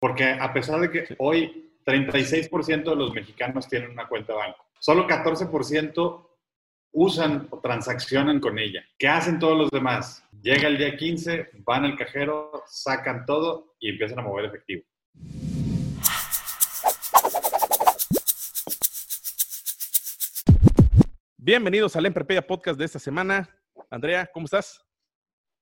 Porque a pesar de que hoy 36% de los mexicanos tienen una cuenta de banco, solo 14% usan o transaccionan con ella. ¿Qué hacen todos los demás? Llega el día 15, van al cajero, sacan todo y empiezan a mover efectivo. Bienvenidos al Emprepedia Podcast de esta semana. Andrea, ¿cómo estás?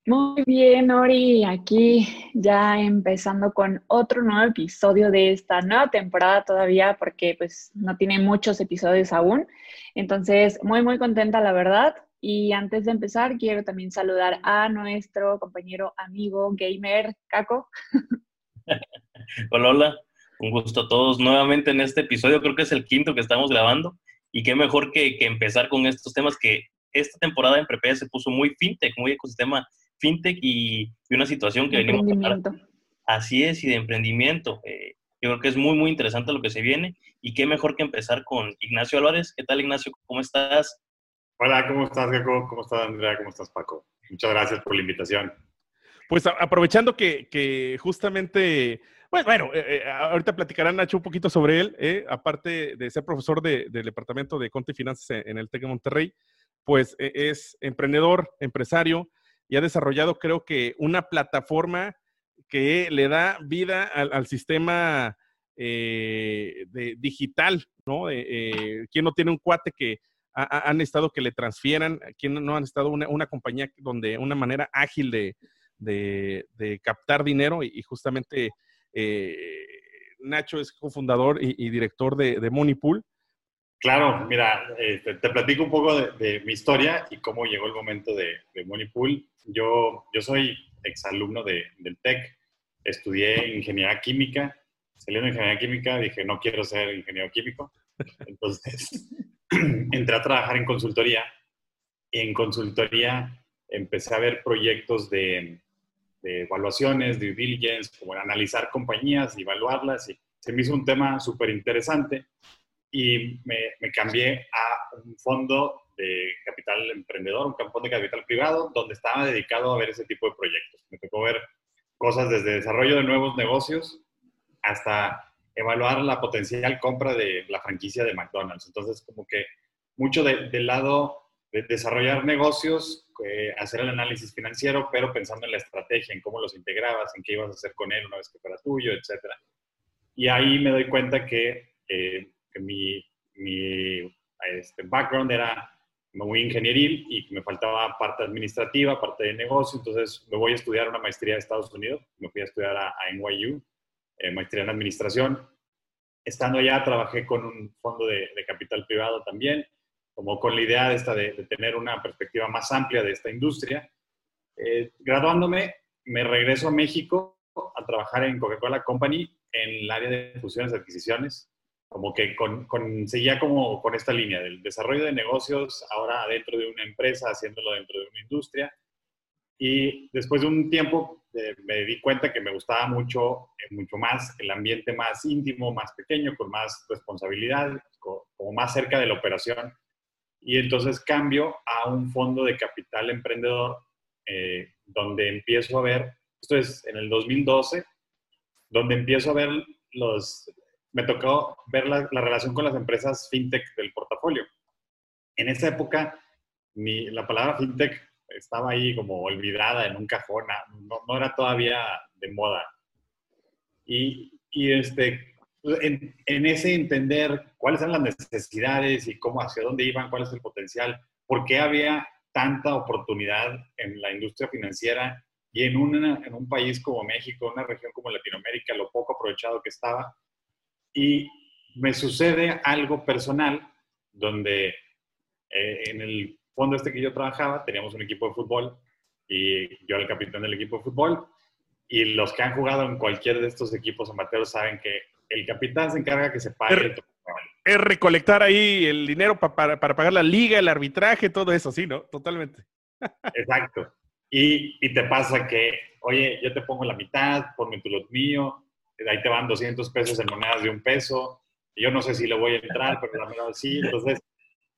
Muy bien, Ori, aquí ya empezando con otro nuevo episodio de esta nueva temporada todavía, porque pues no tiene muchos episodios aún. Entonces, muy, muy contenta, la verdad. Y antes de empezar, quiero también saludar a nuestro compañero, amigo, gamer, Caco. hola, hola. Un gusto a todos nuevamente en este episodio. Creo que es el quinto que estamos grabando. Y qué mejor que, empezar con estos temas que esta temporada en Prepea se puso muy fintech, muy ecosistema fintech y, una situación que venimos a hablar. Así es, y de emprendimiento. Eh, yo creo que es muy, muy interesante lo que se viene. Y qué mejor que empezar con Ignacio Álvarez. ¿Qué tal, Ignacio? ¿Cómo estás? Hola, ¿cómo estás, Gaco? ¿Cómo estás, Andrea? ¿Cómo estás, Paco? Muchas gracias por la invitación. Pues aprovechando que, justamente, bueno, bueno eh, eh, ahorita platicarán Nacho un poquito sobre él, eh, aparte de ser profesor del Departamento de Conte y Finanzas en, el TEC de Monterrey, pues e, es emprendedor, empresario y ha desarrollado creo que una plataforma que le da vida al, sistema de, digital, ¿no? ¿Quién no tiene un cuate que han estado que le transfieran? ¿Quién no han estado una, compañía donde una manera ágil de de, captar dinero y, justamente eh, Nacho es cofundador y, director de, de Moneypool. Claro, mira, este, te, platico un poco de, mi historia y cómo llegó el momento de, de Moneypool. Yo, yo soy exalumno de, del TEC, estudié ingeniería química, saliendo de ingeniería química dije, no quiero ser ingeniero químico. Entonces, entré a trabajar en consultoría y en consultoría empecé a ver proyectos de, de evaluaciones, due diligence, como analizar compañías y evaluarlas. Y se me hizo un tema súper interesante y me, me, cambié a un fondo de capital emprendedor, un fondo de capital privado, donde estaba dedicado a ver ese tipo de proyectos. Me tocó ver cosas desde desarrollo de nuevos negocios hasta evaluar la potencial compra de la franquicia de McDonald's. Entonces, como que mucho del lado de desarrollar negocios eh, hacer el análisis financiero, pero pensando en la estrategia, en cómo los integrabas, en qué ibas a hacer con él una vez que fuera tuyo, etc. Y ahí me doy cuenta que, eh, mi, mi este, background era muy ingenieril y que me faltaba parte administrativa, parte de negocio, entonces me voy a estudiar una maestría de Estados Unidos, me fui a estudiar a, NYU, eh, maestría en administración. Estando allá trabajé con un fondo de, de capital privado también, como con la idea de, esta de, tener una perspectiva más amplia de esta industria. Eh, graduándome, me regreso a México a trabajar en Coca-Cola Company en el área de fusiones y adquisiciones, como que con, seguía como con esta línea del desarrollo de negocios, ahora dentro de una empresa, haciéndolo dentro de una industria. Y después de un tiempo eh, me di cuenta que me gustaba mucho, eh, mucho más el ambiente más íntimo, más pequeño, con más responsabilidad, como más cerca de la operación y entonces cambio a un fondo de capital emprendedor eh, donde empiezo a ver, esto es en el 2012, donde empiezo a ver los, me tocó ver la, relación con las empresas fintech del portafolio. En esa época, mi, la palabra fintech estaba ahí como olvidada en un cajón, no, no era todavía de moda. Y, este, en, ese entender cuáles eran las necesidades y cómo, hacia dónde iban, cuál es el potencial, por qué había tanta oportunidad en la industria financiera y en, en un país como México, una región como Latinoamérica, lo poco aprovechado que estaba. Y me sucede algo personal donde eh, en el fondo este que yo trabajaba teníamos un equipo de fútbol y yo era el capitán del equipo de fútbol y los que han jugado en cualquier de estos equipos amateurs saben que el capitán se encarga que se pague. Es recolectar ahí el dinero para, para pagar la liga, el arbitraje, todo eso, sí, ¿no? Totalmente. Exacto. Y, y, te pasa que, oye, yo te pongo la mitad, ponme tu lot mío, ahí te van 200 pesos en monedas de un peso, yo no sé si le voy a entrar, pero la verdad sí, entonces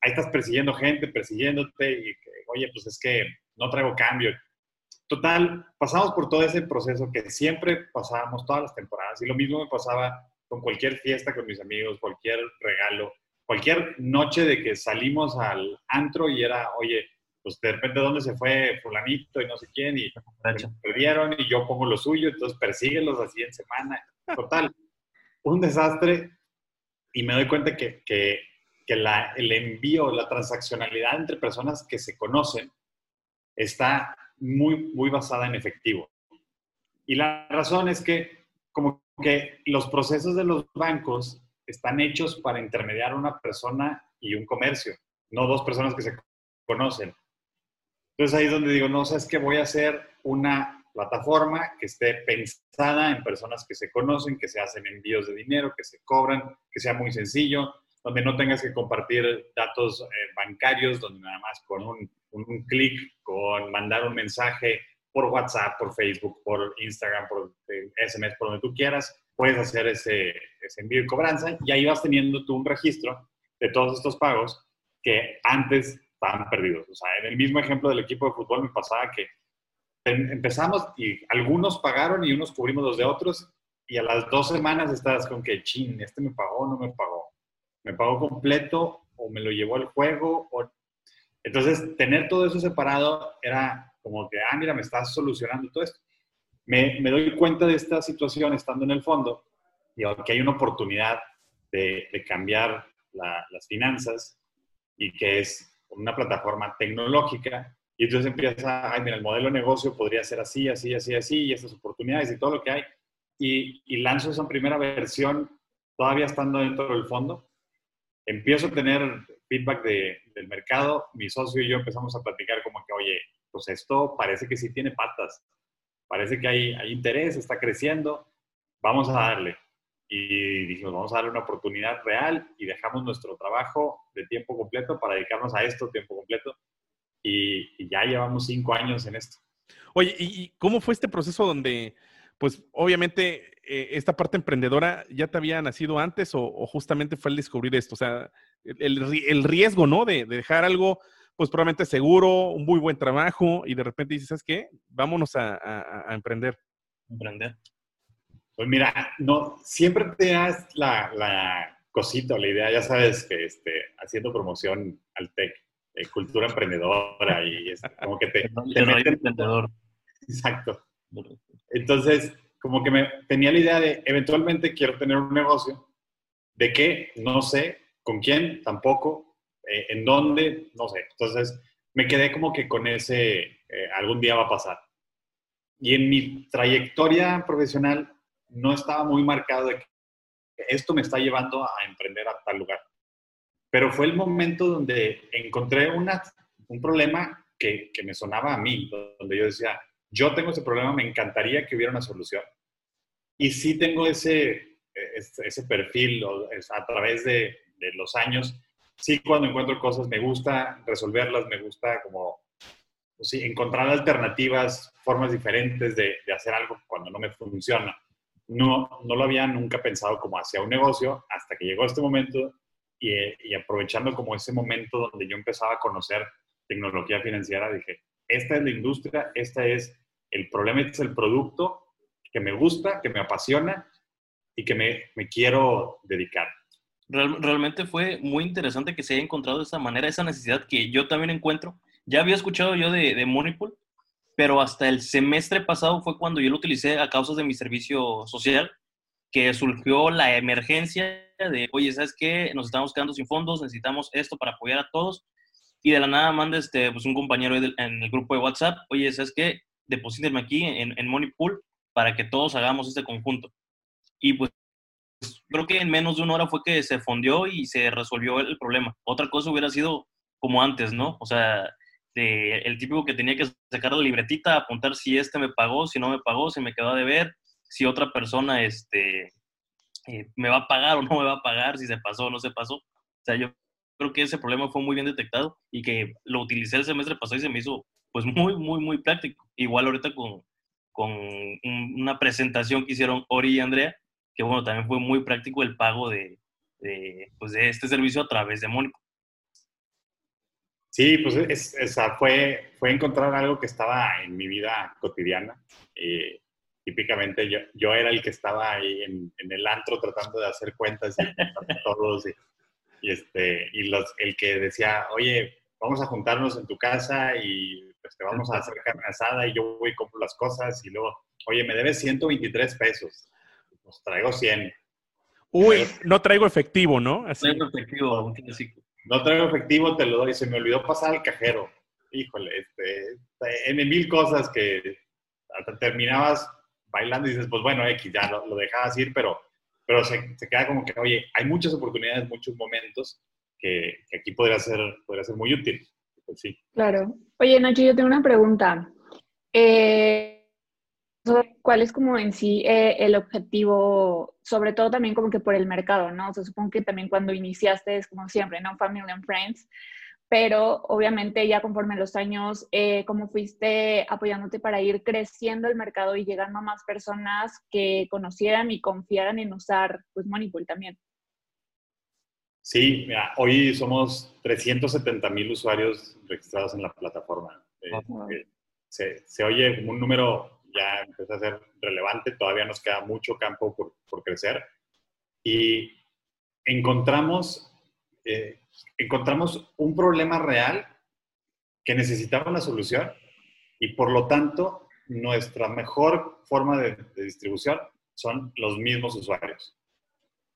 ahí estás persiguiendo gente, persiguiéndote, y oye, pues es que no traigo cambio. Total, pasamos por todo ese proceso que siempre pasábamos todas las temporadas, y lo mismo me pasaba con cualquier fiesta con mis amigos, cualquier regalo, cualquier noche de que salimos al antro y era, oye, pues de repente dónde se fue fulanito y no sé quién y perdieron y yo pongo lo suyo, entonces persíguelos así en semana. Total, un desastre y me doy cuenta que, que, que la, el envío, la transaccionalidad entre personas que se conocen está muy, muy basada en efectivo. Y la razón es que como que los procesos de los bancos están hechos para intermediar una persona y un comercio, no dos personas que se conocen. Entonces ahí es donde digo, no, sabes que voy a hacer una plataforma que esté pensada en personas que se conocen, que se hacen envíos de dinero, que se cobran, que sea muy sencillo, donde no tengas que compartir datos eh, bancarios, donde nada más con un, un, clic, con mandar un mensaje por WhatsApp, por Facebook, por Instagram, por SMS, eh, por donde tú quieras, puedes hacer ese, ese envío y cobranza y ahí vas teniendo tú un registro de todos estos pagos que antes estaban perdidos. O sea, en el mismo ejemplo del equipo de fútbol me pasaba que em, empezamos y algunos pagaron y unos cubrimos los de otros y a las dos semanas estás con que, chin, este me pagó no me pagó. Me pagó completo o me lo llevó al juego. O... Entonces, tener todo eso separado era como que, ah, mira, me estás solucionando todo esto. Me, me doy cuenta de esta situación estando en el fondo y que hay una oportunidad de, de cambiar las finanzas y que es una plataforma tecnológica y entonces empieza, ay, mira, el modelo de negocio podría ser así, así, así, así, y estas oportunidades y todo lo que hay. Y, y lanzo esa primera versión todavía estando dentro del fondo. Empiezo a tener feedback de, del mercado, mi socio y yo empezamos a platicar como que, oye, pues esto parece que sí tiene patas, parece que hay, hay interés, está creciendo, vamos a darle y dijimos, vamos a darle una oportunidad real y dejamos nuestro trabajo de tiempo completo para dedicarnos a esto tiempo completo y, ya llevamos cinco años en esto. Oye, ¿y cómo fue este proceso donde, pues obviamente, eh, esta parte emprendedora ya te había nacido antes o, justamente fue el descubrir esto? O sea, el, riesgo, ¿no? De, dejar algo, pues probablemente seguro, un muy buen trabajo y de repente dices, ¿sabes qué? Vámonos a, a emprender. Emprender. Pues mira, no, siempre te das la, la cosita o la idea, ya sabes, que este, haciendo promoción al TEC, eh, cultura emprendedora y es como que te, te emprendedor. Exacto. Entonces, como que me tenía la idea de eventualmente quiero tener un negocio. ¿De qué? No sé. ¿Con quién? Tampoco. Eh, ¿En dónde? No sé. Entonces, me quedé como que con ese, eh, algún día va a pasar. Y en mi trayectoria profesional no estaba muy marcado de que esto me está llevando a emprender a tal lugar. Pero fue el momento donde encontré una, un problema que, que me sonaba a mí, donde yo decía, yo tengo ese problema, me encantaría que hubiera una solución. Y sí tengo ese, ese, perfil a través de, de, los años. Sí, cuando encuentro cosas me gusta resolverlas, me gusta como pues sí, encontrar alternativas, formas diferentes de, de hacer algo cuando no me funciona no, no lo había nunca pensado como hacia un negocio hasta que llegó este momento y, aprovechando como ese momento donde yo empezaba a conocer tecnología financiera, dije, esta es la industria, este es el problema, este es el producto que me gusta, que me apasiona y que me, me quiero dedicar. realmente fue muy interesante que se haya encontrado de esa manera, esa necesidad que yo también encuentro. Ya había escuchado yo de, de Moneypool, pero hasta el semestre pasado fue cuando yo lo utilicé a causa de mi servicio social, que surgió la emergencia de, oye, ¿sabes qué? Nos estamos quedando sin fondos, necesitamos esto para apoyar a todos. Y de la nada manda este, pues un compañero en el grupo de WhatsApp, oye, ¿sabes qué? Deposítenme aquí en, en Moneypool para que todos hagamos este conjunto. Y pues creo que en menos de una hora fue que se fondió y se resolvió el problema. Otra cosa hubiera sido como antes, ¿no? O sea, el típico que tenía que sacar la libretita, apuntar si este me pagó, si no me pagó, si me quedó a deber, si otra persona este, eh, me va a pagar o no me va a pagar, si se pasó o no se pasó. O sea, yo creo que ese problema fue muy bien detectado y que lo utilicé el semestre pasado y se me hizo pues muy, muy, muy práctico. Igual ahorita con, con una presentación que hicieron Ori y Andrea, que bueno, también fue muy práctico el pago de, de, pues, de este servicio a través de Mónico. Sí, pues es, fue, fue encontrar algo que estaba en mi vida cotidiana. Eh, típicamente yo, yo era el que estaba ahí en, en, el antro tratando de hacer cuentas y todos y, y, este, y los, el que decía, oye, vamos a juntarnos en tu casa y pues, te vamos a hacer carne asada y yo voy y compro las cosas y luego, oye, me debes 123 pesos, pues traigo 100. Uy, no traigo efectivo, ¿no? Así. Traigo efectivo, No traigo efectivo, te lo doy. Se me olvidó pasar al cajero. Híjole, este, en mil cosas que hasta terminabas bailando y dices, pues bueno, X, ya lo, lo dejabas ir, pero, pero se, queda como que, oye, hay muchas oportunidades, muchos momentos que, que aquí podría ser, podría ser muy útil. Pues sí. Claro. Oye, Nacho, yo tengo una pregunta. Eh, ¿Cuál es como en sí eh, el objetivo, sobre todo también como que por el mercado, ¿no? O sea, supongo que también cuando iniciaste es como siempre, ¿no? Family and Friends, pero obviamente ya conforme los años, eh, ¿cómo fuiste apoyándote para ir creciendo el mercado y llegando a más personas que conocieran y confiaran en usar, pues, Moneypool también? Sí, mira, hoy somos 370 mil usuarios registrados en la plataforma. Eh, se, se, oye como un número ya empieza a ser relevante, todavía nos queda mucho campo por, por crecer. Y encontramos, eh, encontramos un problema real que necesitaba una solución y por lo tanto nuestra mejor forma de, de distribución son los mismos usuarios.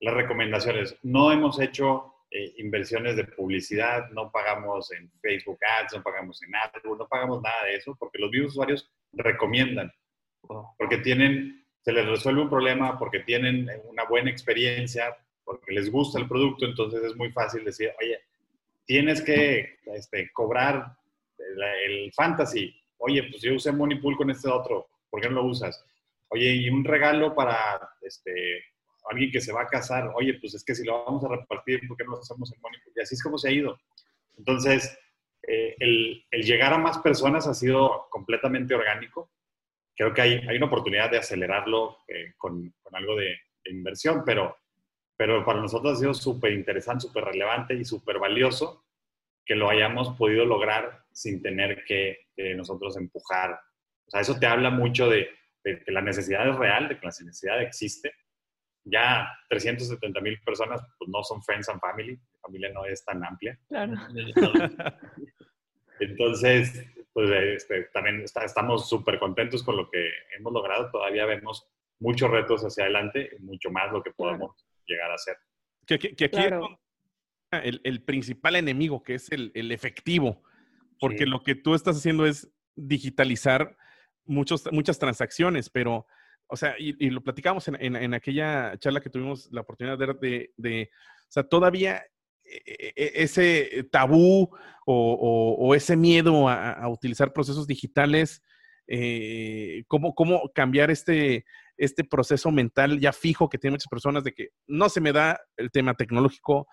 Las recomendaciones, no hemos hecho eh, inversiones de publicidad, no pagamos en Facebook Ads, no pagamos en AdWords, no pagamos nada de eso porque los mismos usuarios recomiendan porque tienen, se les resuelve un problema, porque tienen una buena experiencia, porque les gusta el producto, entonces es muy fácil decir, oye, tienes que este, cobrar el, fantasy. Oye, pues yo usé Moneypool con este otro, ¿por qué no lo usas? Oye, y un regalo para este, alguien que se va a casar, oye, pues es que si lo vamos a repartir, ¿por qué no lo hacemos en Moneypool? Y así es como se ha ido. Entonces, eh, el, el, llegar a más personas ha sido completamente orgánico creo que hay, hay una oportunidad de acelerarlo eh, con, con, algo de, inversión, pero, pero para nosotros ha sido súper interesante, súper relevante y súper valioso que lo hayamos podido lograr sin tener que nosotros empujar. O sea, eso te habla mucho de, de, que la necesidad es real, de que la necesidad existe. Ya 370 mil personas pues, no son friends and family, la familia no es tan amplia. Claro. Entonces, pues este, también estamos súper contentos con lo que hemos logrado. Todavía vemos muchos retos hacia adelante y mucho más lo que podemos llegar a hacer. Que, que, aquí el, el, principal enemigo, que es el, el efectivo, porque lo que tú estás haciendo es digitalizar muchos, muchas transacciones, pero, o sea, y, y lo platicamos en, en, en, aquella charla que tuvimos la oportunidad de, de, de o sea, todavía ese tabú o, ese miedo a, a, utilizar procesos digitales, eh, ¿cómo, ¿cómo, cambiar este, este proceso mental ya fijo que tienen muchas personas de que no se me da el tema tecnológico,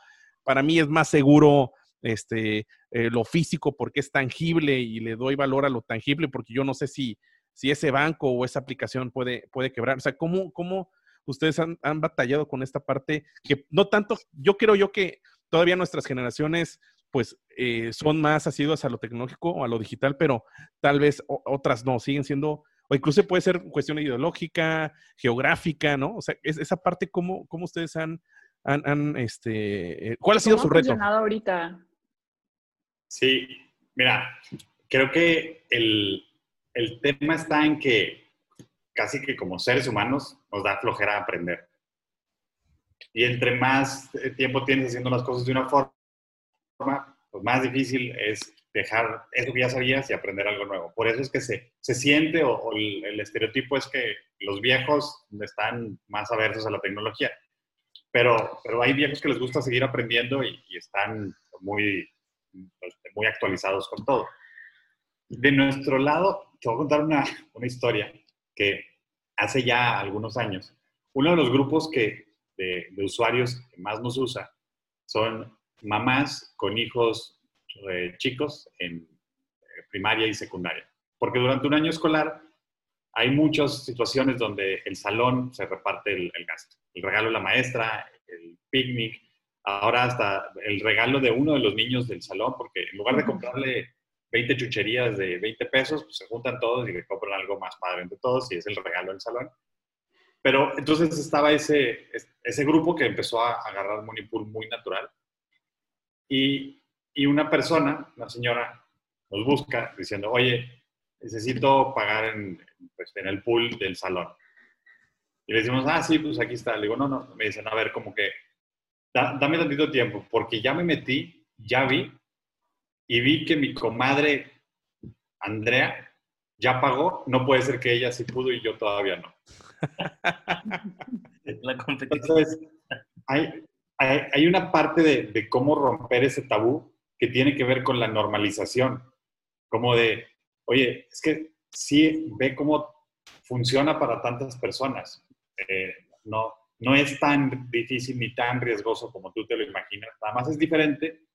para mí es más seguro este, eh, lo físico porque es tangible y le doy valor a lo tangible porque yo no sé si, si ese banco o esa aplicación puede, puede quebrar. O sea, ¿cómo, cómo ustedes han, han batallado con esta parte que no tanto, yo creo yo que todavía nuestras generaciones pues eh, son más asiduas a lo tecnológico o a lo digital, pero tal vez otras no, siguen siendo, o incluso puede ser cuestión ideológica, geográfica, ¿no? O sea, es, esa parte, ¿cómo, cómo ustedes han, han, han, este, eh, cuál ha sido su reto? ahorita? Sí, mira, creo que el, el tema está en que casi que como seres humanos nos da flojera aprender. Y entre más eh, tiempo tienes haciendo las cosas de una forma, pues más difícil es dejar eso que ya sabías y aprender algo nuevo. Por eso es que se, se siente o, o el, el, estereotipo es que los viejos están más aversos a la tecnología. Pero, pero hay viejos que les gusta seguir aprendiendo y, y están muy, pues, muy actualizados con todo. De nuestro lado, te voy a contar una, una historia que hace ya algunos años, uno de los grupos que, de, de usuarios que más nos usa son mamás con hijos eh, chicos en eh, primaria y secundaria. Porque durante un año escolar hay muchas situaciones donde el salón se reparte el, el gasto. El regalo de la maestra, el picnic, ahora hasta el regalo de uno de los niños del salón, porque en lugar de comprarle 20 chucherías de 20 pesos, pues se juntan todos y le compran algo más padre entre todos y es el regalo del salón. Pero entonces estaba ese, ese grupo que empezó a agarrar Moneypool muy natural. Y, y una persona, una señora, nos busca diciendo, oye, necesito pagar en, pues, en el pool del salón. Y le decimos, ah, sí, pues aquí está. Le digo, no, no. Me dicen, a ver, como que, da, dame tantito tiempo, porque ya me metí, ya vi, y vi que mi comadre Andrea ya pagó. No puede ser que ella sí pudo y yo todavía no. La competición. Entonces, hay, hay, hay una parte de, de cómo romper ese tabú que tiene que ver con la normalización. Como de, oye, es que sí ve cómo funciona para tantas personas. Eh, no, no es tan difícil ni tan riesgoso como tú te lo imaginas. Nada más es diferente.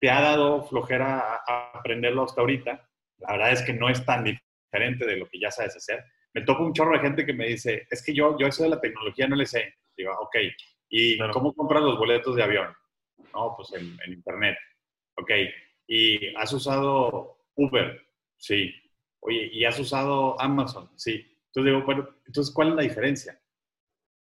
Te ha dado flojera a- a aprenderlo hasta ahorita. La verdad es que no es tan diferente de lo que ya sabes hacer. Me toca un chorro de gente que me dice, es que yo, yo eso de la tecnología no le sé. Digo, ok, ¿y Claro. cómo compras los boletos de avión? No, pues en, en internet. Ok, ¿y has usado Uber? Sí. Oye, ¿y has usado Amazon? Sí. Entonces digo, bueno, entonces, ¿cuál es la diferencia?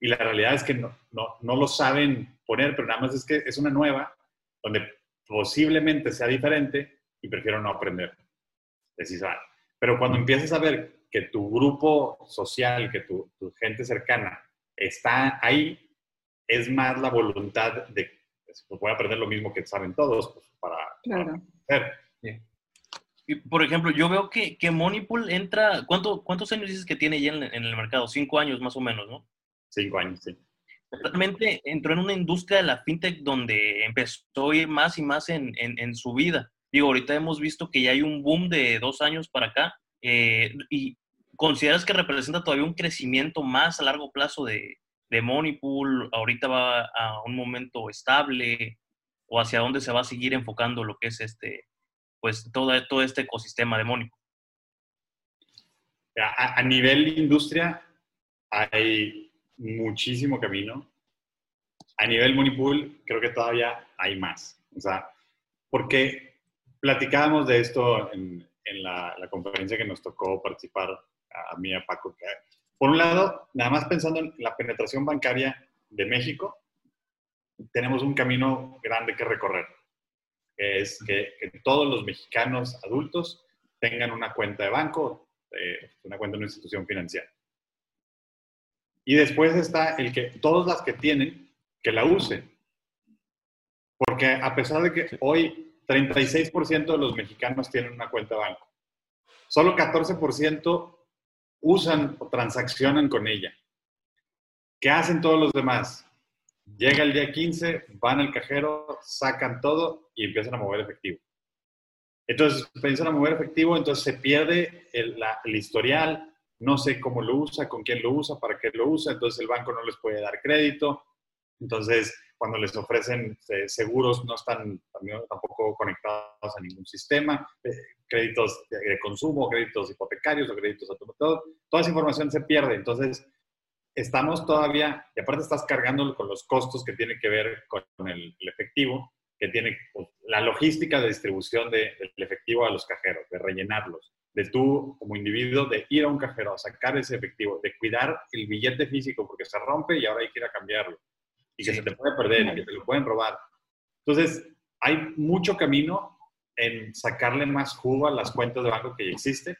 Y la realidad es que no, no, no lo saben poner, pero nada más es que es una nueva donde posiblemente sea diferente y prefiero no aprender. Decís, ah, Pero cuando empiezas a ver que tu grupo social, que tu, tu gente cercana está ahí, es más la voluntad de, pues, voy a aprender lo mismo que saben todos, pues, para, Claro. para hacer. Y, por ejemplo, yo veo que, que Moneypool entra, ¿cuánto, ¿cuántos años dices que tiene ya en, en el mercado? Cinco años más o menos, ¿no? Cinco años, sí. Realmente entró en una industria de la fintech donde empezó a ir más y más en, en, en su vida. Digo, ahorita hemos visto que ya hay un boom de dos años para acá. eh, ¿Y consideras que representa todavía un crecimiento más a largo plazo de, de Moneypool? ¿Ahorita va a un momento estable? ¿O hacia dónde se va a seguir enfocando lo que es este, pues todo, todo este ecosistema de Moneypool? A, nivel industria hay muchísimo camino. A nivel Moneypool creo que todavía hay más. O sea, porque platicábamos de esto en, en la, la, conferencia que nos tocó participar a mí y a Paco. Que, por un lado, nada más pensando en la penetración bancaria de México, tenemos un camino grande que recorrer. Que es que, que todos los mexicanos adultos tengan una cuenta de banco, eh, una cuenta en una institución financiera. Y después está el que todas las que tienen, que la usen. Porque a pesar de que hoy 36% de los mexicanos tienen una cuenta banco, solo 14% usan o transaccionan con ella. ¿Qué hacen todos los demás? Llega el día 15, van al cajero, sacan todo y empiezan a mover efectivo. Entonces, empiezan a mover efectivo, entonces se pierde el, el historial, no sé cómo lo usa, con quién lo usa, para qué lo usa, entonces el banco no les puede dar crédito. Entonces, cuando les ofrecen eh, seguros, no están tampoco conectados a ningún sistema, eh, créditos de, de, consumo, créditos hipotecarios o créditos automatizados, toda esa información se pierde. Entonces, estamos todavía, y aparte estás cargando con los costos que tienen que ver con el, el efectivo, que tiene pues, la logística de distribución de, del efectivo a los cajeros, de rellenarlos, de tú como individuo, de ir a un cajero a sacar ese efectivo, de cuidar el billete físico porque se rompe y ahora hay que ir a cambiarlo y que sí. se te puede perder y que te lo pueden robar. Entonces, hay mucho camino en sacarle más jugo a las cuentas de banco que ya existen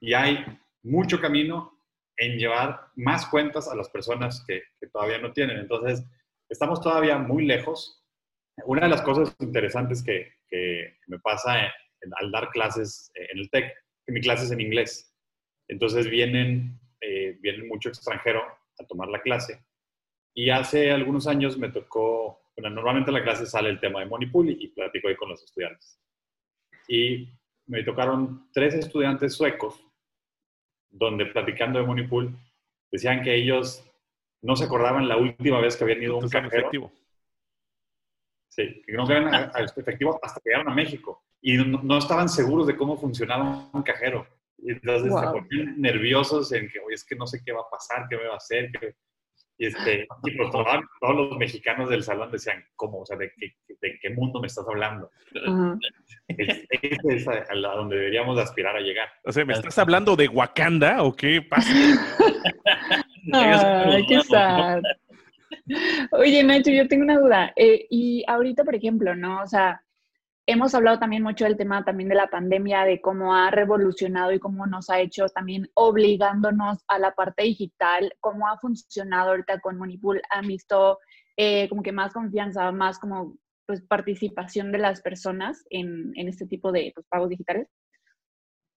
y hay mucho camino en llevar más cuentas a las personas que, que todavía no tienen. Entonces, estamos todavía muy lejos. Una de las cosas interesantes que, que me pasa en, en, al dar clases en el TEC, que mi clase es en inglés. Entonces vienen, eh, vienen mucho extranjero a tomar la clase. Y hace algunos años me tocó, bueno, normalmente en la clase sale el tema de Money Pool y, platico ahí con los estudiantes. Y me tocaron tres estudiantes suecos, donde platicando de Moneypool, decían que ellos no se acordaban la última vez que habían ido a un cajero. Efectivo. Sí, que no habían efectivo hasta que llegaron a México. Y no, estaban seguros de cómo funcionaba un cajero. Y entonces se ponían nerviosos en que, oye, es que no sé qué va a pasar, qué me va a hacer. Y, este, y pues todos, los mexicanos del salón decían, ¿cómo? O sea, ¿de qué, de qué mundo me estás hablando? Es, es, a, donde deberíamos aspirar a llegar. O sea, ¿me estás hablando de Wakanda o qué pasa? Ay, qué sad. Oye, Nacho, yo tengo una duda. Eh, y ahorita, por ejemplo, ¿no? O sea, hemos hablado también mucho del tema también de la pandemia, de cómo ha revolucionado y cómo nos ha hecho también obligándonos a la parte digital, cómo ha funcionado ahorita con Monipool. ¿Han visto eh, como que más confianza, más como pues participación de las personas en, en este tipo de pues, pagos digitales?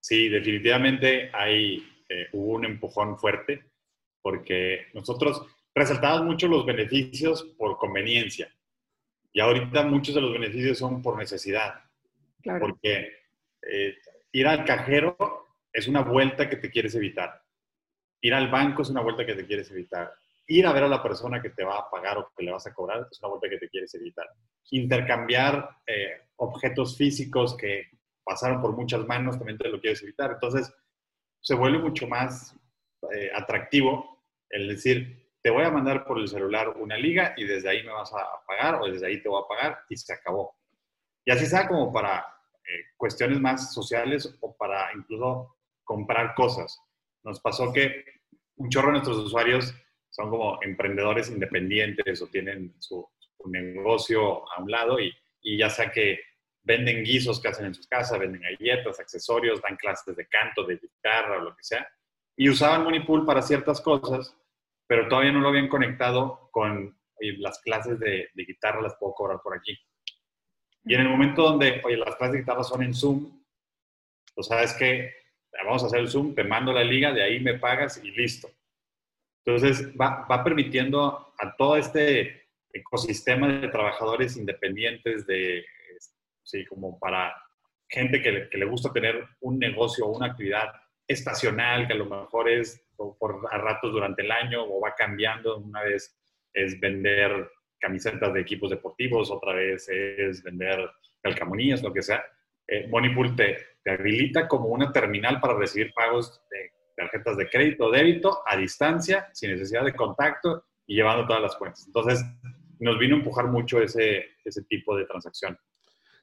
Sí, definitivamente hay, eh, hubo un empujón fuerte porque nosotros resaltamos mucho los beneficios por conveniencia y ahorita muchos de los beneficios son por necesidad. Porque eh, ir al cajero es una vuelta que te quieres evitar. Ir al banco es una vuelta que te quieres evitar. Ir a ver a la persona que te va a pagar o que le vas a cobrar es una vuelta que te quieres evitar. Intercambiar eh, objetos físicos que pasaron por muchas manos también te lo quieres evitar. Entonces, se vuelve mucho más eh, atractivo el decir, te voy a mandar por el celular una liga y desde ahí me vas a pagar o desde ahí te voy a pagar y se acabó. Y así sea como para eh, cuestiones más sociales o para incluso comprar cosas. Nos pasó que un chorro de nuestros usuarios son como emprendedores independientes o tienen su, negocio a un lado y, y, ya sea que venden guisos que hacen en sus casas, venden galletas, accesorios, dan clases de canto, de guitarra o lo que sea, y usaban Moneypool para ciertas cosas pero todavía no lo habían conectado con las clases de, guitarra, las puedo cobrar por aquí. Y en el momento donde, oye, las clases de guitarra son en Zoom, pues sabes que vamos a hacer el Zoom, te mando la liga, de ahí me pagas y listo. Entonces va, va permitiendo a todo este ecosistema de trabajadores independientes, de, sí, como para gente que le, que le gusta tener un negocio o una actividad estacional, que a lo mejor es por a ratos durante el año o va cambiando. Una vez es vender camisetas de equipos deportivos, otra vez es vender calcamonías, lo que sea. Eh, Moneypool te, habilita como una terminal para recibir pagos de tarjetas de crédito o débito a distancia, sin necesidad de contacto y llevando todas las cuentas. Entonces, nos vino a empujar mucho ese, ese tipo de transacción.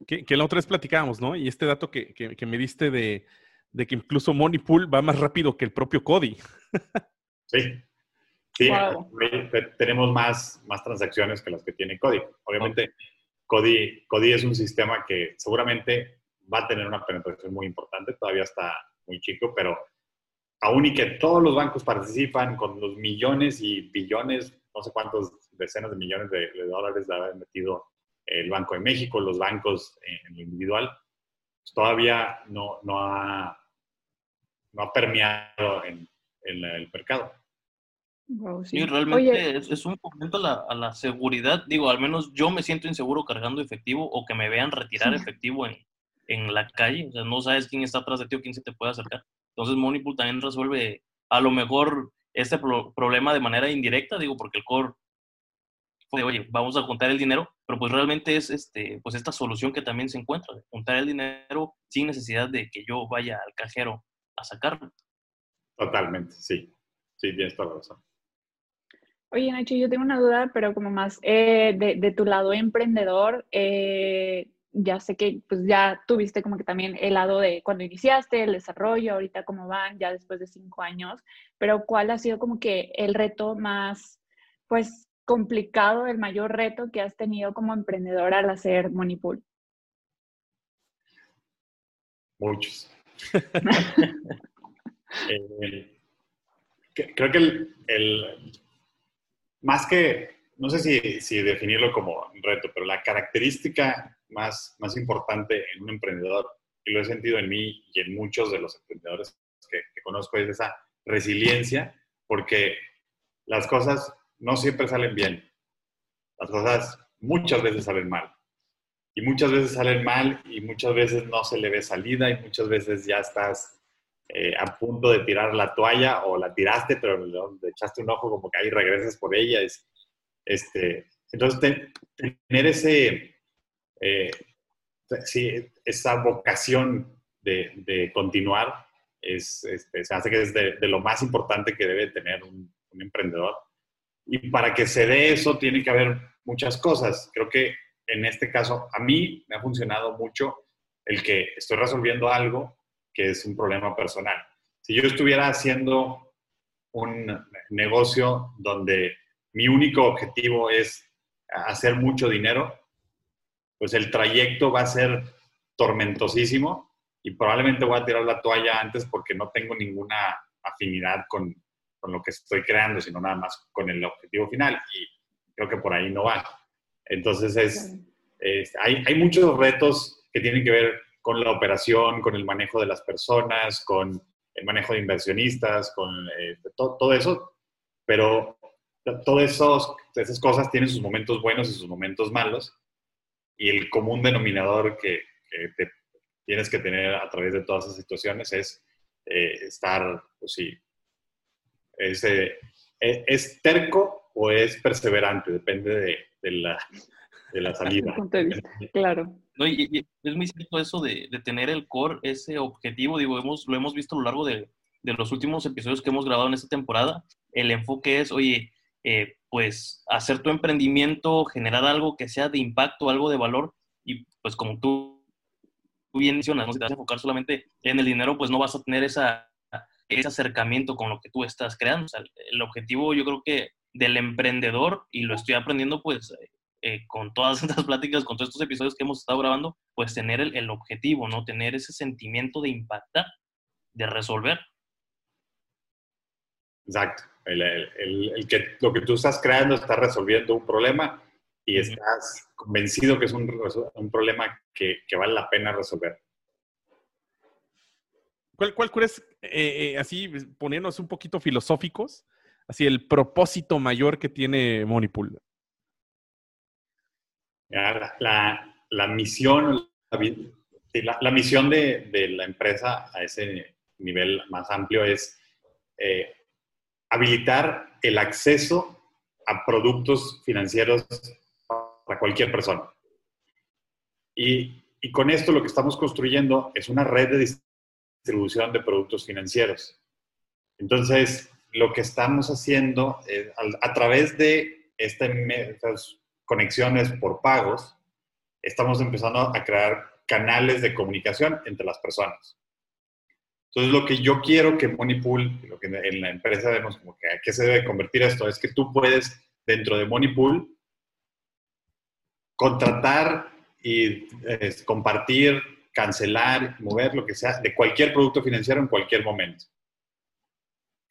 Que, que la otra vez platicábamos, ¿no? Y este dato que, que me diste de, de que incluso Moneypool va más rápido que el propio Cody. Sí, sí, tenemos más, más transacciones que las que tiene Cody. Obviamente, Cody, Cody es un sistema que seguramente va a tener una penetración muy importante, todavía está muy chico, pero aún y que todos los bancos participan con los millones y billones, no sé cuántos decenas de millones de, dólares de haber metido el Banco de México, los bancos en lo individual, pues todavía no, no ha no ha permeado en, el mercado. sí. realmente es, un momento a la, seguridad. Digo, al menos yo me siento inseguro cargando efectivo o que me vean retirar efectivo en, en, la calle. O sea, no sabes quién está atrás de ti o quién se te puede acercar. Entonces, Moneypool también resuelve a lo mejor este problema de manera indirecta, digo, porque el core fue, oye, vamos a juntar el dinero, pero pues realmente es este, pues esta solución que también se encuentra, juntar el dinero sin necesidad de que yo vaya al cajero a sacarlo. Totalmente, sí. Sí, tienes toda la razón. Oye, Nacho, yo tengo una duda, pero como más eh, de, tu lado emprendedor, eh, ya sé que pues ya tuviste como que también el lado de cuando iniciaste, el desarrollo, ahorita cómo van, ya después de cinco años, pero ¿cuál ha sido como que el reto más, pues, complicado, el mayor reto que has tenido como emprendedor al hacer Moneypool? Muchos. Creo que el, más que, no sé si, si, definirlo como reto, pero la característica más, más importante en un emprendedor, y lo he sentido en mí y en muchos de los emprendedores que, conozco, es esa resiliencia, porque las cosas no siempre salen bien. Las cosas muchas veces salen mal. Y muchas veces salen mal y muchas veces no se le ve salida y muchas veces ya estás eh, a punto de tirar la toalla o la tiraste, pero le echaste un ojo como que ahí regresas por ella. Es, este, entonces, tener ese, eh, sí, esa vocación de, de continuar es, este, se hace que es de, lo más importante que debe tener un, un emprendedor. Y para que se dé eso, tiene que haber muchas cosas. Creo que en este caso, a mí me ha funcionado mucho el que estoy resolviendo algo que es un problema personal. Si yo estuviera haciendo un negocio donde mi único objetivo es hacer mucho dinero, pues el trayecto va a ser tormentosísimo y probablemente voy a tirar la toalla antes porque no tengo ninguna afinidad con, con lo que estoy creando, sino nada más con el objetivo final. Y creo que por ahí no va. Entonces, es, hay, hay, muchos retos que tienen que ver con la operación, con el manejo de las personas, con el manejo de inversionistas, con eh, todo eso, pero todas esas cosas tienen sus momentos buenos y sus momentos malos, y el común denominador que, tienes que tener a través de todas esas situaciones es eh, estar, pues sí, es, eh, es terco o es perseverante, depende de, de la, de la salida. claro. No, y, es muy cierto eso de, de, tener el core, ese objetivo, digo, hemos, lo hemos visto a lo largo de, de, los últimos episodios que hemos grabado en esta temporada. El enfoque es, oye, eh, pues hacer tu emprendimiento, generar algo que sea de impacto, algo de valor, y pues como tú, bien mencionas, ¿no? si te vas a enfocar solamente en el dinero, pues no vas a tener esa, ese acercamiento con lo que tú estás creando. O sea, el objetivo yo creo que del emprendedor, y lo estoy aprendiendo pues eh, con todas estas pláticas, con todos estos episodios que hemos estado grabando, pues tener el, objetivo, ¿no? Tener ese sentimiento de impactar, de resolver. Exacto. El, que lo que tú estás creando está resolviendo un problema y estás convencido que es un, un problema que, que, vale la pena resolver. ¿Cuál, cuál crees, eh, eh, así poniéndonos un poquito filosóficos, así el propósito mayor que tiene Monipool? La, la, misión, la misión de, de, la empresa a ese nivel más amplio es eh, habilitar el acceso a productos financieros para cualquier persona. Y, y, con esto lo que estamos construyendo es una red de distribución de productos financieros. Entonces, lo que estamos haciendo a, través de este, estas conexiones por pagos, estamos empezando a crear canales de comunicación entre las personas. Entonces, lo que yo quiero que Moneypool, lo que en la empresa vemos como que a qué se debe convertir esto, es que tú puedes, dentro de Moneypool, contratar y compartir, cancelar, mover lo que sea de cualquier producto financiero en cualquier momento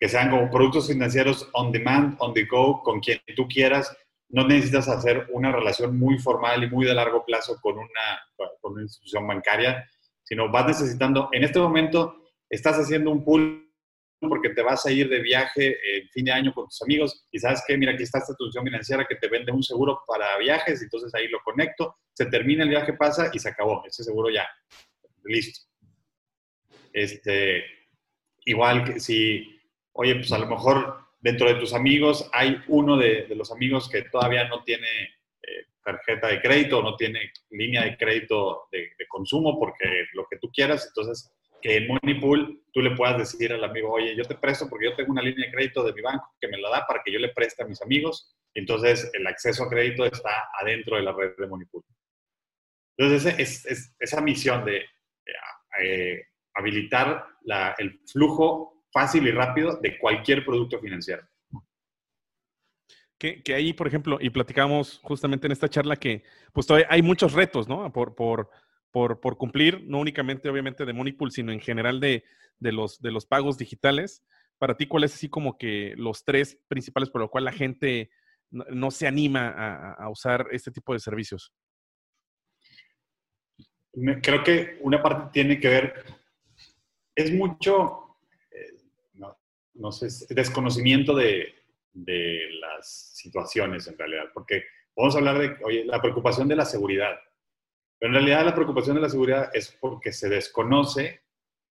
que sean como productos financieros on demand, on the go, con quien tú quieras. No necesitas hacer una relación muy formal y muy de largo plazo con una, con una institución bancaria, sino vas necesitando, en este momento estás haciendo un pool porque te vas a ir de viaje en fin de año con tus amigos y sabes que, mira, aquí está esta institución financiera que te vende un seguro para viajes, entonces ahí lo conecto, se termina el viaje, pasa y se acabó, ese seguro ya, listo. Este, igual que si oye, pues a lo mejor dentro de tus amigos hay uno de, los amigos que todavía no tiene eh, tarjeta de crédito no tiene línea de crédito de, consumo porque lo que tú quieras, entonces que en Moneypool tú le puedas decir al amigo, oye, yo te presto porque yo tengo una línea de crédito de mi banco que me la da para que yo le preste a mis amigos. Entonces, el acceso a crédito está adentro de la red de Moneypool. Entonces, es, esa misión de eh, habilitar el flujo fácil y rápido de cualquier producto financiero. Que, ahí, por ejemplo, y platicamos justamente en esta charla que pues todavía hay muchos retos, ¿no? Por, por, por, por cumplir, no únicamente obviamente de Moneypool, sino en general de, de, los, de los pagos digitales. Para ti, ¿cuáles así como que los tres principales por los cuales la gente no, se anima a, a, usar este tipo de servicios? Creo que una parte tiene que ver, es mucho no sé, desconocimiento de, de, las situaciones en realidad, porque vamos a hablar de, oye, la preocupación de la seguridad, Pero en realidad la preocupación de la seguridad es porque se desconoce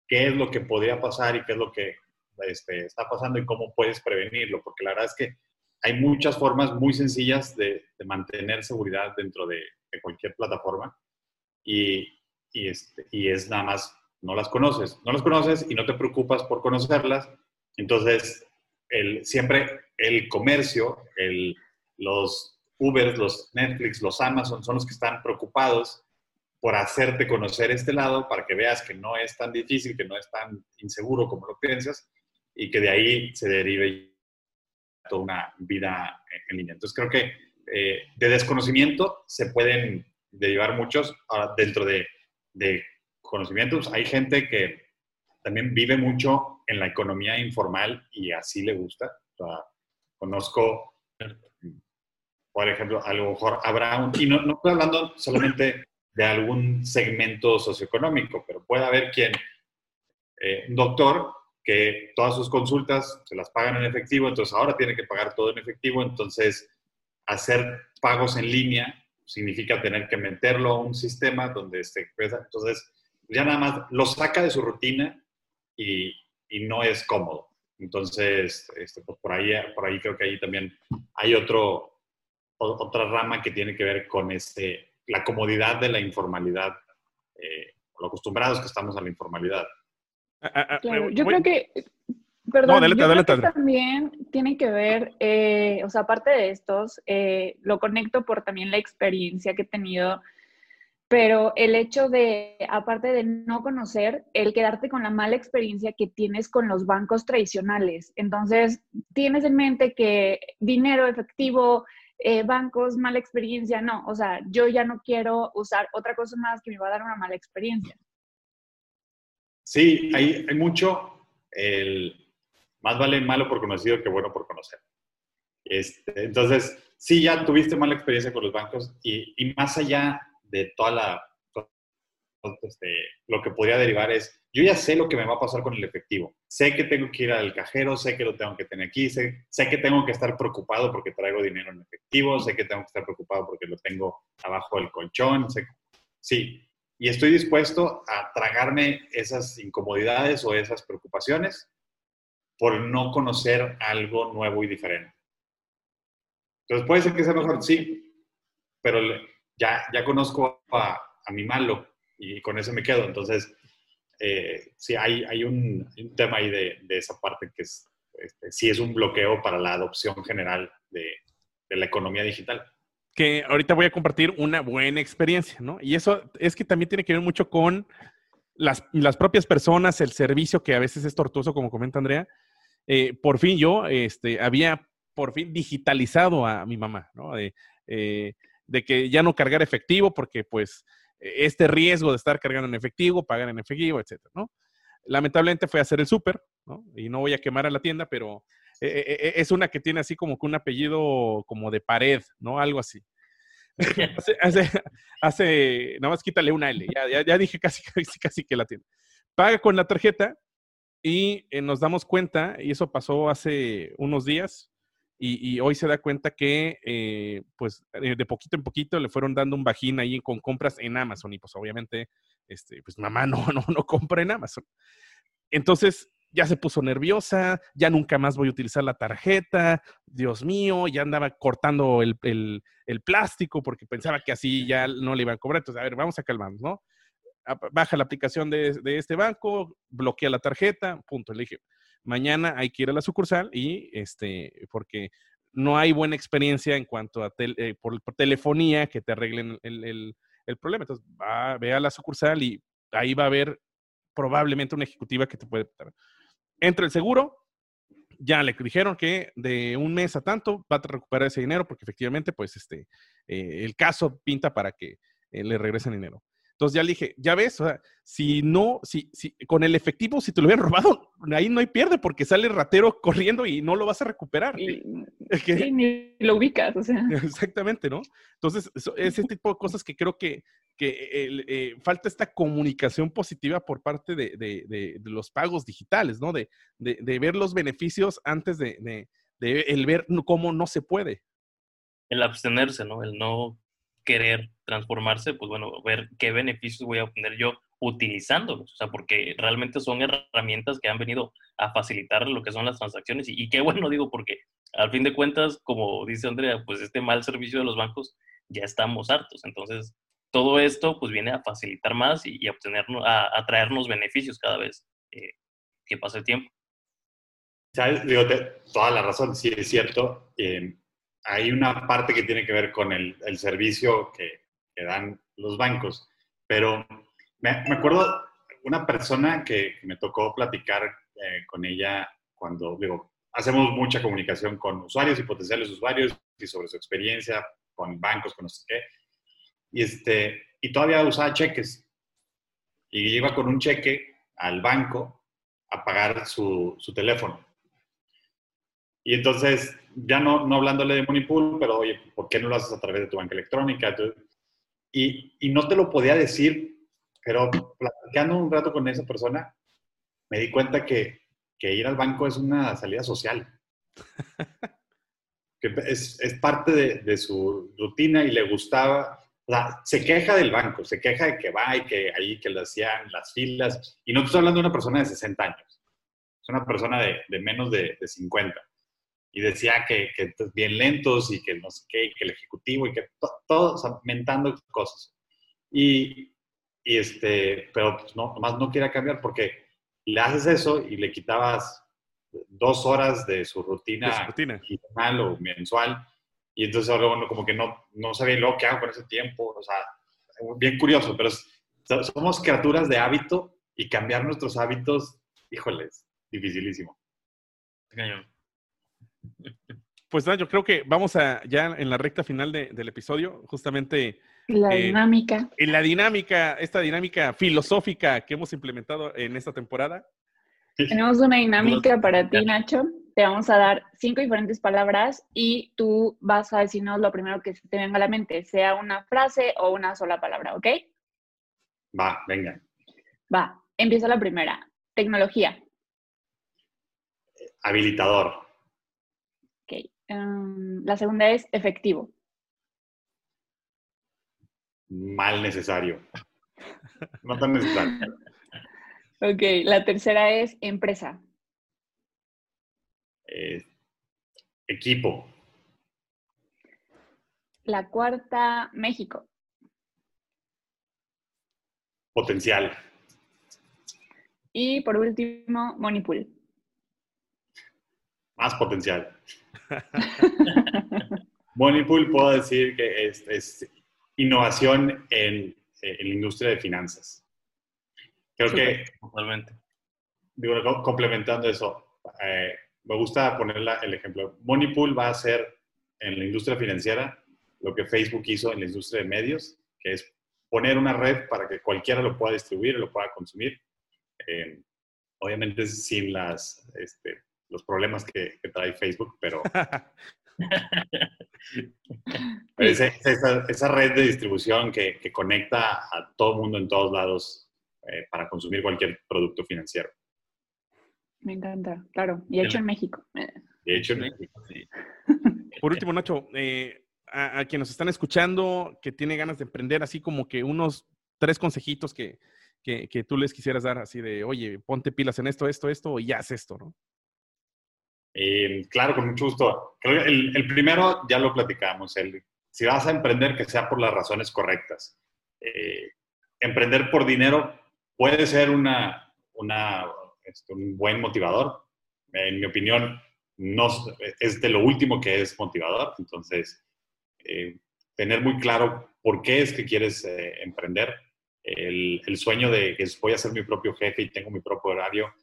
qué es lo que podría pasar y qué es lo que este, está pasando y cómo puedes prevenirlo, porque la verdad es que hay muchas formas muy sencillas de, mantener seguridad dentro de, cualquier plataforma y, y, este, y es nada más, no las conoces, no las conoces y no te preocupas por conocerlas, entonces el, siempre el comercio, el, los Uber, los Netflix, los Amazon son los que están preocupados por hacerte conocer este lado para que veas que no es tan difícil, que no es tan inseguro como lo piensas y que de ahí se derive toda una vida en línea. Entonces creo que eh, de desconocimiento se pueden derivar muchos. Ahora, dentro de, de conocimientos hay gente que también vive mucho en la economía informal y así le gusta. conozco, por ejemplo, a lo mejor habrá un, y no, no estoy hablando solamente de algún segmento socioeconómico, pero puede haber quien, eh, un doctor que todas sus consultas se las pagan en efectivo, entonces ahora tiene que pagar todo en efectivo, entonces hacer pagos en línea significa tener que meterlo a un sistema donde esté, entonces ya nada más lo saca de su rutina y, y no es cómodo. Entonces, este, pues por, ahí, por ahí creo que ahí también hay otro, otra rama que tiene que ver con este, la comodidad de la informalidad, eh, lo acostumbrados que estamos a la informalidad. Ah, ah, ah, claro, yo creo que, perdón, yo creo que también tiene que ver, eh, o sea, aparte de estos, eh, lo conecto por también la experiencia que he tenido, pero el hecho de, aparte de no conocer, el quedarte con la mala experiencia que tienes con los bancos tradicionales. Entonces, tienes en mente que dinero efectivo, eh, bancos, mala experiencia, no, o sea, yo ya no quiero usar otra cosa más que me va a dar una mala experiencia. Sí, hay, hay mucho, el, más vale malo por conocido que bueno por conocer. Este, entonces, sí, ya tuviste mala experiencia con los bancos y, y más allá de toda la, este, lo que podría derivar es, yo ya sé lo que me va a pasar con el efectivo. Sé que tengo que ir al cajero, sé que lo tengo que tener aquí, sé, sé que tengo que estar preocupado porque traigo dinero en efectivo, sé que tengo que estar preocupado porque lo tengo abajo del colchón. Sé, sí, y estoy dispuesto a tragarme esas incomodidades o esas preocupaciones por no conocer algo nuevo y diferente. Entonces puede ser que sea mejor, sí, pero ya, ya conozco a, a mi malo y con eso me quedo. Entonces, eh, sí, hay, hay, un, tema ahí de, de, esa parte que es, este, sí es un bloqueo para la adopción general de, de, la economía digital. Que ahorita voy a compartir una buena experiencia, ¿no? Y eso es que también tiene que ver mucho con las, las propias personas, el servicio que a veces es tortuoso, como comenta Andrea. Eh, por fin yo este, había por fin digitalizado a mi mamá, ¿no? Eh, de que ya no cargar efectivo porque pues e-, este riesgo de estar cargando en efectivo, pagar en efectivo, etcétera, ¿no? Lamentablemente fue a hacer el súper, ¿no? Y no voy a quemar a la tienda, pero e-, e-, es una que tiene así como que un apellido como de pared, ¿no? Algo así. hace, hace, nada más quítale una L, ya, ya, dije casi, casi, que la tiene. Paga con la tarjeta y eh, nos damos cuenta, y eso pasó hace unos días, y, hoy se da cuenta que, eh, pues, eh, de poquito en poquito le fueron dando un bajín ahí con compras en Amazon. Y pues, obviamente, este, pues, mamá no, no, no compra en Amazon. Entonces, ya se puso nerviosa, ya nunca más voy a utilizar la tarjeta, Dios mío, ya andaba cortando el, el, plástico porque pensaba que así ya no le iban a cobrar. Entonces, a ver, vamos a calmarnos, ¿no? Baja la aplicación de, de este banco, bloquea la tarjeta, punto. Le dije, mañana hay que ir a la sucursal y este, porque no hay buena experiencia en cuanto a eh, por, telefonía que te arreglen el, problema. Entonces, va, ve a la sucursal y ahí va a haber probablemente una ejecutiva que te puede... Entra el seguro, ya le dijeron que de un mes a tanto va a recuperar ese dinero porque efectivamente, pues, este, eh, el caso pinta para que eh, le regresen dinero. Entonces ya le dije, ya ves, o sea, si no, si, si, con el efectivo, si te lo hubieran robado, ahí no hay pierde porque sale el ratero corriendo y no lo vas a recuperar. Y, sí, ni lo ubicas, o sea. Exactamente, ¿no? Entonces, ese tipo de cosas que creo que, que eh, falta esta comunicación positiva por parte de, de, de, los pagos digitales, ¿no? De, ver los beneficios antes de, el ver cómo no se puede. El abstenerse, ¿no? El no querer transformarse, pues bueno, ver qué beneficios voy a obtener yo utilizándolos, o sea, porque realmente son herramientas que han venido a facilitar lo que son las transacciones y, y qué bueno digo, porque al fin de cuentas, como dice Andrea, pues este mal servicio de los bancos ya estamos hartos, entonces todo esto pues viene a facilitar más y, a, obtenernos, a, traernos beneficios cada vez eh, que pase el tiempo. ¿Sabes? Digo, toda la razón, sí es cierto. Eh, hay una parte que tiene que ver con el, servicio que, que, dan los bancos, pero me, me acuerdo una persona que, me tocó platicar eh, con ella cuando, digo, hacemos mucha comunicación con usuarios y potenciales usuarios y sobre su experiencia con bancos, con no sé qué. Y, este, y todavía usaba cheques. Y iba con un cheque al banco a pagar su, su teléfono. Y entonces, ya no, no hablándole de Monipool, pero oye, ¿por qué no lo haces a través de tu banca electrónica? y, y, no te lo podía decir, pero platicando un rato con esa persona, me di cuenta que, que ir al banco es una salida social. que es, es parte de, de, su rutina y le gustaba. O sea, se queja del banco, se queja de que va y que ahí que le hacían las filas. Y no estoy hablando de una persona de 60 años, es una persona de, de menos de, de 50 y decía que, que, bien lentos y que no sé qué, y que el ejecutivo y que todos to, mentando cosas. Y, y este, pero pues no, nomás no quiere cambiar porque le haces eso y le quitabas dos horas de su rutina, de o mensual y entonces ahora bueno, como que no, no sabía lo que hago con ese tiempo, o sea, bien curioso, pero somos criaturas de hábito y cambiar nuestros hábitos, híjoles, dificilísimo. Pues nada, yo creo que vamos a ya en la recta final de, del episodio, justamente. La eh, dinámica. En la dinámica, esta dinámica filosófica que hemos implementado en esta temporada. Tenemos una dinámica para ti, Nacho. Te vamos a dar cinco diferentes palabras y tú vas a decirnos lo primero que se te venga a la mente, sea una frase o una sola palabra, ¿ok? Va, venga. Va, empieza la primera. Tecnología. Habilitador. Um, la segunda es efectivo. Mal necesario. No tan necesario. ok, la tercera es empresa. Eh, equipo. La cuarta, México. Potencial. Y por último, Monipool. Más potencial. Moneypool puedo decir que es, innovación en, en, la industria de finanzas. Creo que, totalmente. Digo, complementando eso, eh, me gusta poner el ejemplo. Moneypool va a ser en la industria financiera lo que Facebook hizo en la industria de medios, que es poner una red para que cualquiera lo pueda distribuir lo pueda consumir. Eh, obviamente sin las este, los problemas que, trae Facebook, pero... esa, red de distribución que, conecta a todo el mundo en todos lados eh, para consumir cualquier producto financiero. Me encanta, claro. Y hecho en México. Y hecho en México, sí. Por último, Nacho, eh, a, a, quienes nos están escuchando, que tiene ganas de emprender, así como que unos tres consejitos que, que, que tú les quisieras dar, así de, oye, ponte pilas en esto, esto, esto, y haz esto, ¿no? Eh, claro, con mucho gusto. El, primero ya lo platicamos. Si vas a emprender, que sea por las razones correctas. Eh, emprender por dinero puede ser una, este, un buen motivador. En mi opinión, no, es de lo último que es motivador. Entonces, eh, tener muy claro por qué es que quieres emprender. El, el, sueño de que voy a ser mi propio jefe y tengo mi propio horario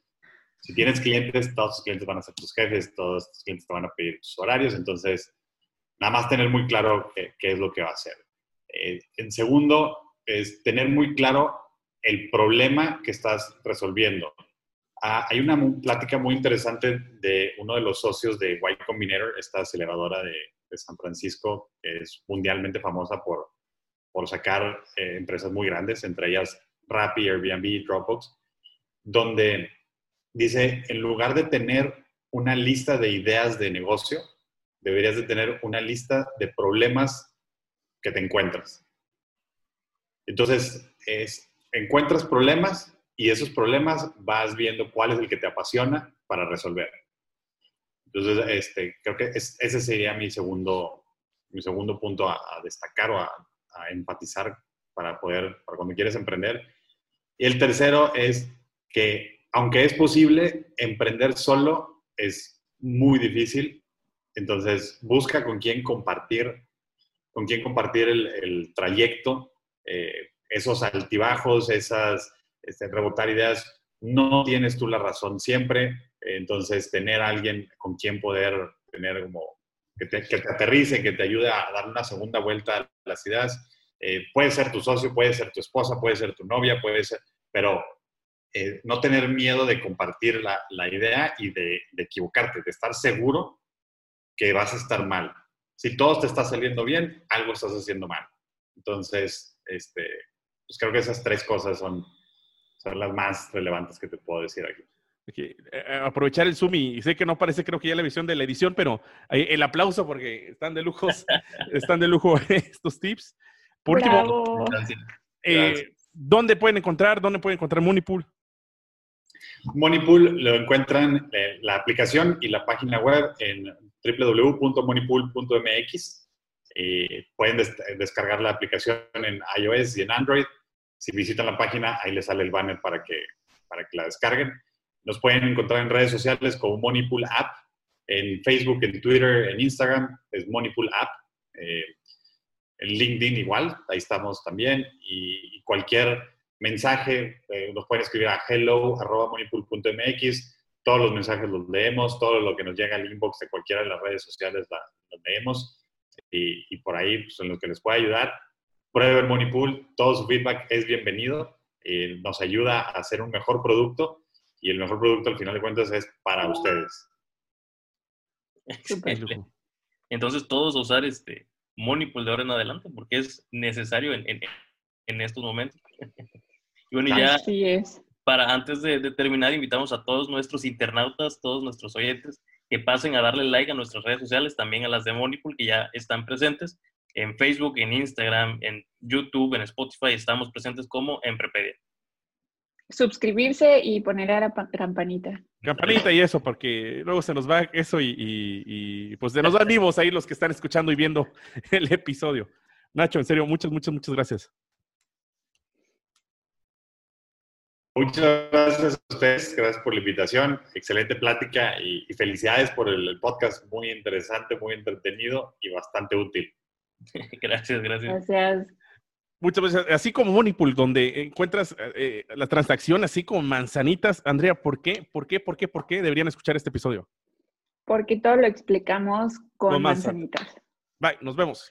si tienes clientes, todos tus clientes van a ser tus jefes, todos tus clientes te van a pedir tus horarios, entonces nada más tener muy claro qué, qué es lo que va a hacer. Eh, en segundo, es tener muy claro el problema que estás resolviendo. Ah, hay una plática muy interesante de uno de los socios de Y Combinator, esta aceleradora de, de San Francisco, que es mundialmente famosa por, por sacar eh, empresas muy grandes, entre ellas Rappi, Airbnb, Dropbox, donde dice, en lugar de tener una lista de ideas de negocio, deberías de tener una lista de problemas que te encuentras. Entonces, es, encuentras problemas y esos problemas vas viendo cuál es el que te apasiona para resolver. Entonces, este, creo que ese sería mi segundo, mi segundo punto a, destacar o a, a, empatizar para poder, para cuando quieres emprender. Y el tercero es que, aunque es posible, emprender solo es muy difícil. Entonces, busca con quién compartir, con quién compartir el, trayecto, eh, esos altibajos, esas este, rebotar ideas, no tienes tú la razón siempre, entonces tener a alguien con quien poder tener como que te, que te aterrice, que te ayude a dar una segunda vuelta a las ideas, eh, puede ser tu socio, puede ser tu esposa, puede ser tu novia, puede ser, pero eh, no tener miedo de compartir la, la idea y de, de, equivocarte, de estar seguro que vas a estar mal. Si todo te está saliendo bien, algo estás haciendo mal. Entonces, este, pues creo que esas tres cosas son, son las más relevantes que te puedo decir aquí. Okay. Eh, aprovechar el Zoom y sé que no parece, creo que ya la visión de la edición, pero el aplauso porque están de lujos, están de lujo estos tips. Por último, eh, ¿dónde pueden encontrar, dónde pueden encontrar Moneypool? Moneypool lo encuentran en la aplicación y la página web en www.moneypool.mx. Eh, pueden des descargar la aplicación en iOS y en Android. Si visitan la página, ahí les sale el banner para que, para que la descarguen. Nos pueden encontrar en redes sociales como Moneypool App, en Facebook, en Twitter, en Instagram, es Moneypool App. Eh, en LinkedIn igual, ahí estamos también. Y cualquier mensaje eh, nos pueden escribir a hello.moneypool.mx. Todos los mensajes los leemos, todo lo que nos llega al inbox de cualquiera de las redes sociales los leemos. Y, y, por ahí, pues, en lo que les pueda ayudar, prueben Moneypool. Todo su feedback es bienvenido. Eh, nos ayuda a hacer un mejor producto y el mejor producto al final de cuentas es para ustedes. Entonces todos usar este Moneypool de ahora en adelante porque es necesario en, en, en estos momentos. Y bueno, ya es. para antes de, de, terminar, invitamos a todos nuestros internautas, todos nuestros oyentes, que pasen a darle like a nuestras redes sociales, también a las de Moneypool que ya están presentes. En Facebook, en Instagram, en YouTube, en Spotify, estamos presentes como Emprepedia suscribirse y poner a la campanita. Campanita y eso, porque luego se nos va eso y, y, y pues se nos van vivos ahí los que están escuchando y viendo el episodio. Nacho, en serio, muchas, muchas, muchas gracias. Muchas gracias a ustedes, gracias por la invitación, excelente plática y, y felicidades por el, el, podcast, muy interesante, muy entretenido y bastante útil. gracias, gracias. Gracias muchas veces, así como Moneypool, donde encuentras eh, la transacción así como manzanitas. Andrea, ¿por qué? ¿Por qué? ¿Por qué? ¿Por qué deberían escuchar este episodio? Porque todo lo explicamos con, con manzanitas. Bye, nos vemos.